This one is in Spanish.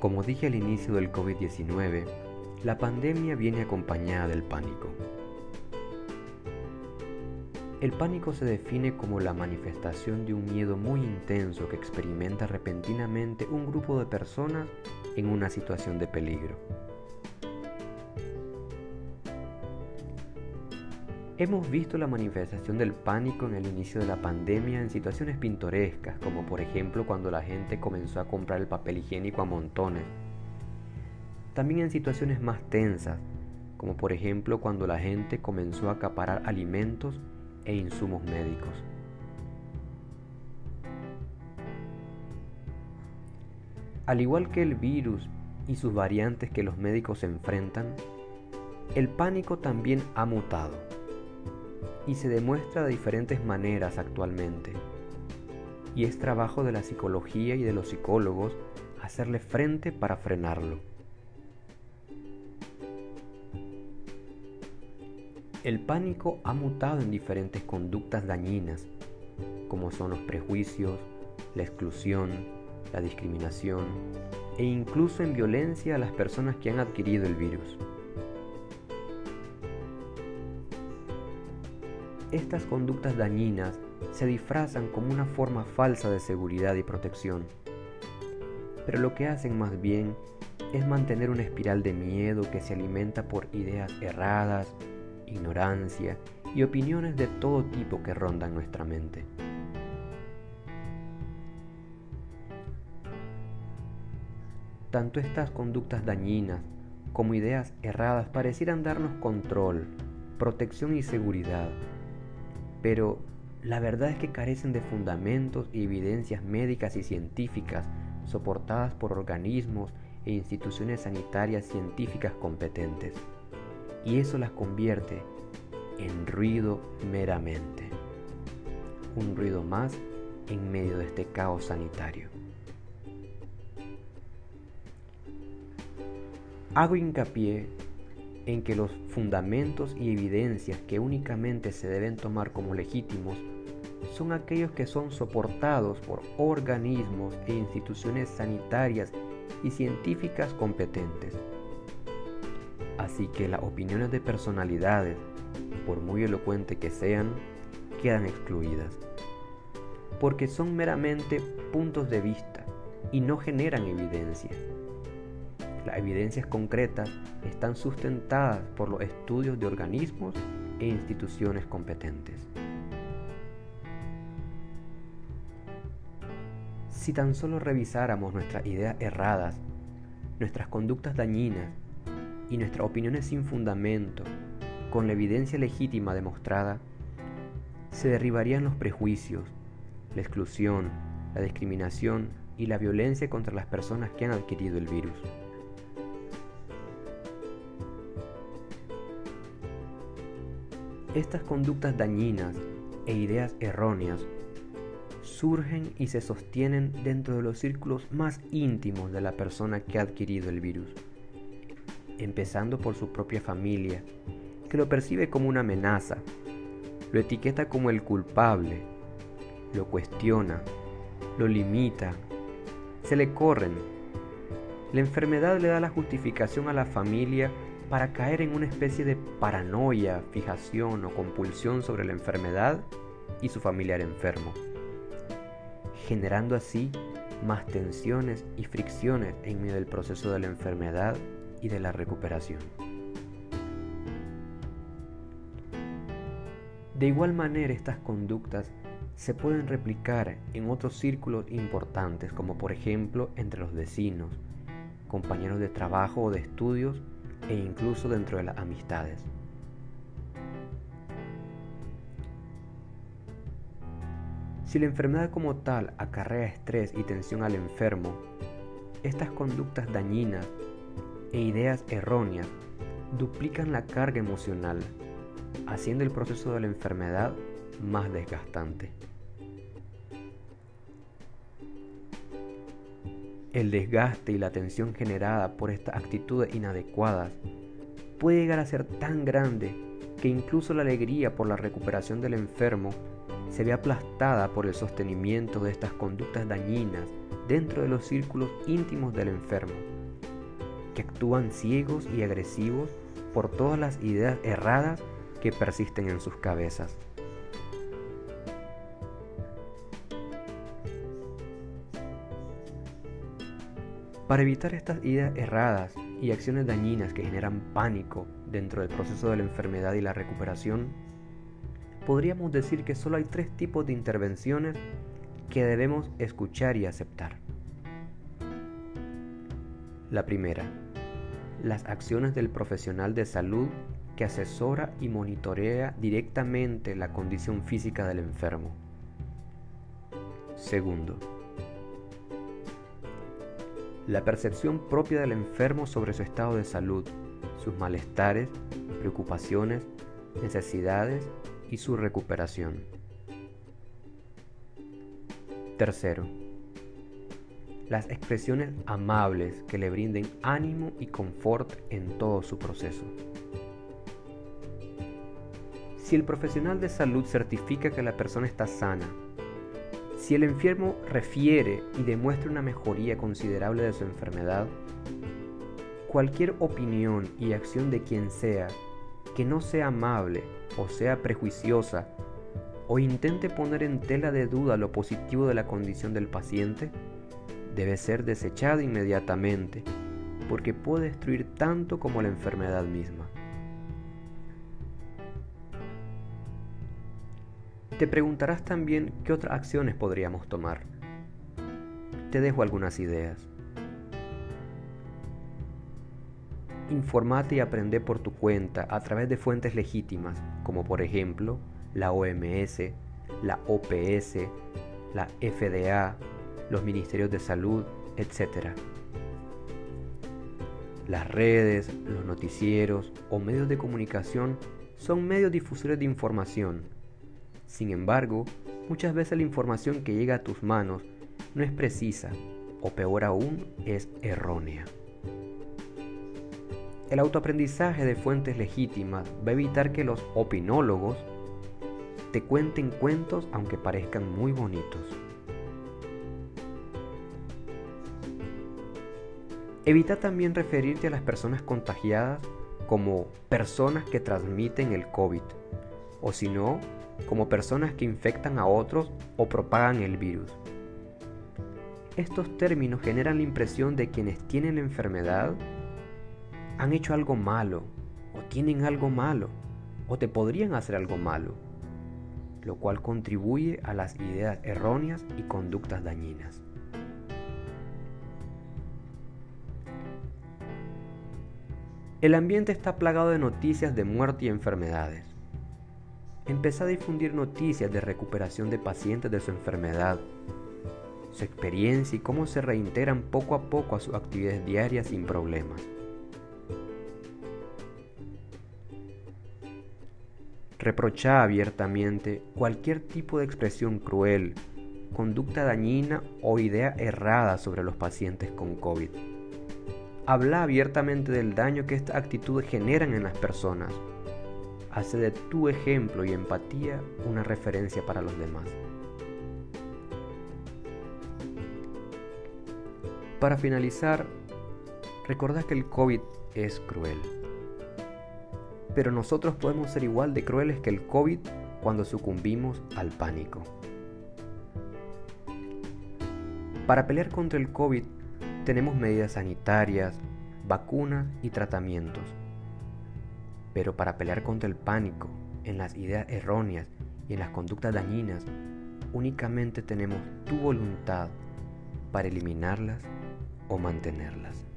Como dije al inicio del COVID-19, la pandemia viene acompañada del pánico. El pánico se define como la manifestación de un miedo muy intenso que experimenta repentinamente un grupo de personas en una situación de peligro. Hemos visto la manifestación del pánico en el inicio de la pandemia en situaciones pintorescas, como por ejemplo cuando la gente comenzó a comprar el papel higiénico a montones. También en situaciones más tensas, como por ejemplo cuando la gente comenzó a acaparar alimentos e insumos médicos. Al igual que el virus y sus variantes que los médicos enfrentan, el pánico también ha mutado y se demuestra de diferentes maneras actualmente. Y es trabajo de la psicología y de los psicólogos hacerle frente para frenarlo. El pánico ha mutado en diferentes conductas dañinas, como son los prejuicios, la exclusión, la discriminación e incluso en violencia a las personas que han adquirido el virus. Estas conductas dañinas se disfrazan como una forma falsa de seguridad y protección, pero lo que hacen más bien es mantener una espiral de miedo que se alimenta por ideas erradas, ignorancia y opiniones de todo tipo que rondan nuestra mente. Tanto estas conductas dañinas como ideas erradas parecieran darnos control, protección y seguridad, pero la verdad es que carecen de fundamentos y evidencias médicas y científicas soportadas por organismos e instituciones sanitarias científicas competentes. Y eso las convierte en ruido meramente. Un ruido más en medio de este caos sanitario. Hago hincapié en que los fundamentos y evidencias que únicamente se deben tomar como legítimos son aquellos que son soportados por organismos e instituciones sanitarias y científicas competentes. Así que las opiniones de personalidades, por muy elocuente que sean, quedan excluidas, porque son meramente puntos de vista y no generan evidencia. Las evidencias concretas están sustentadas por los estudios de organismos e instituciones competentes. Si tan solo revisáramos nuestras ideas erradas, nuestras conductas dañinas y nuestras opiniones sin fundamento, con la evidencia legítima demostrada, se derribarían los prejuicios, la exclusión, la discriminación y la violencia contra las personas que han adquirido el virus. Estas conductas dañinas e ideas erróneas surgen y se sostienen dentro de los círculos más íntimos de la persona que ha adquirido el virus, empezando por su propia familia, que lo percibe como una amenaza, lo etiqueta como el culpable, lo cuestiona, lo limita, se le corren. La enfermedad le da la justificación a la familia para caer en una especie de paranoia, fijación o compulsión sobre la enfermedad y su familiar enfermo, generando así más tensiones y fricciones en medio del proceso de la enfermedad y de la recuperación. De igual manera estas conductas se pueden replicar en otros círculos importantes como por ejemplo entre los vecinos, compañeros de trabajo o de estudios e incluso dentro de las amistades. Si la enfermedad como tal acarrea estrés y tensión al enfermo, estas conductas dañinas e ideas erróneas duplican la carga emocional, haciendo el proceso de la enfermedad más desgastante. El desgaste y la tensión generada por estas actitudes inadecuadas puede llegar a ser tan grande que incluso la alegría por la recuperación del enfermo se ve aplastada por el sostenimiento de estas conductas dañinas dentro de los círculos íntimos del enfermo que actúan ciegos y agresivos por todas las ideas erradas que persisten en sus cabezas. Para evitar estas ideas erradas y acciones dañinas que generan pánico dentro del proceso de la enfermedad y la recuperación, podríamos decir que solo hay tres tipos de intervenciones que debemos escuchar y aceptar. La primera, las acciones del profesional de salud que asesora y monitorea directamente la condición física del enfermo. Segundo, la percepción propia del enfermo sobre su estado de salud, sus malestares, preocupaciones, necesidades y su recuperación. Tercero, las expresiones amables que le brinden ánimo y confort en todo su proceso. Si el profesional de salud certifica que la persona está sana, si el enfermo refiere y demuestra una mejoría considerable de su enfermedad, cualquier opinión y acción de quien sea que no sea amable o sea prejuiciosa o intente poner en tela de duda lo positivo de la condición del paciente, debe ser desechada inmediatamente porque puede destruir tanto como la enfermedad misma. Te preguntarás también qué otras acciones podríamos tomar. Te dejo algunas ideas. Informate y aprende por tu cuenta a través de fuentes legítimas, como por ejemplo la OMS, la OPS, la FDA, los ministerios de salud, etc. Las redes, los noticieros o medios de comunicación son medios difusores de información sin embargo, muchas veces la información que llega a tus manos no es precisa o peor aún es errónea. El autoaprendizaje de fuentes legítimas va a evitar que los opinólogos te cuenten cuentos aunque parezcan muy bonitos. Evita también referirte a las personas contagiadas como personas que transmiten el COVID, o si no, como personas que infectan a otros o propagan el virus. Estos términos generan la impresión de quienes tienen enfermedad han hecho algo malo o tienen algo malo o te podrían hacer algo malo, lo cual contribuye a las ideas erróneas y conductas dañinas. El ambiente está plagado de noticias de muerte y enfermedades. Empezó a difundir noticias de recuperación de pacientes de su enfermedad, su experiencia y cómo se reintegran poco a poco a sus actividades diarias sin problemas. Reprochaba abiertamente cualquier tipo de expresión cruel, conducta dañina o idea errada sobre los pacientes con COVID. Habla abiertamente del daño que estas actitudes generan en las personas hace de tu ejemplo y empatía una referencia para los demás. Para finalizar, recordad que el COVID es cruel. Pero nosotros podemos ser igual de crueles que el COVID cuando sucumbimos al pánico. Para pelear contra el COVID tenemos medidas sanitarias, vacunas y tratamientos pero para pelear contra el pánico, en las ideas erróneas y en las conductas dañinas, únicamente tenemos tu voluntad para eliminarlas o mantenerlas.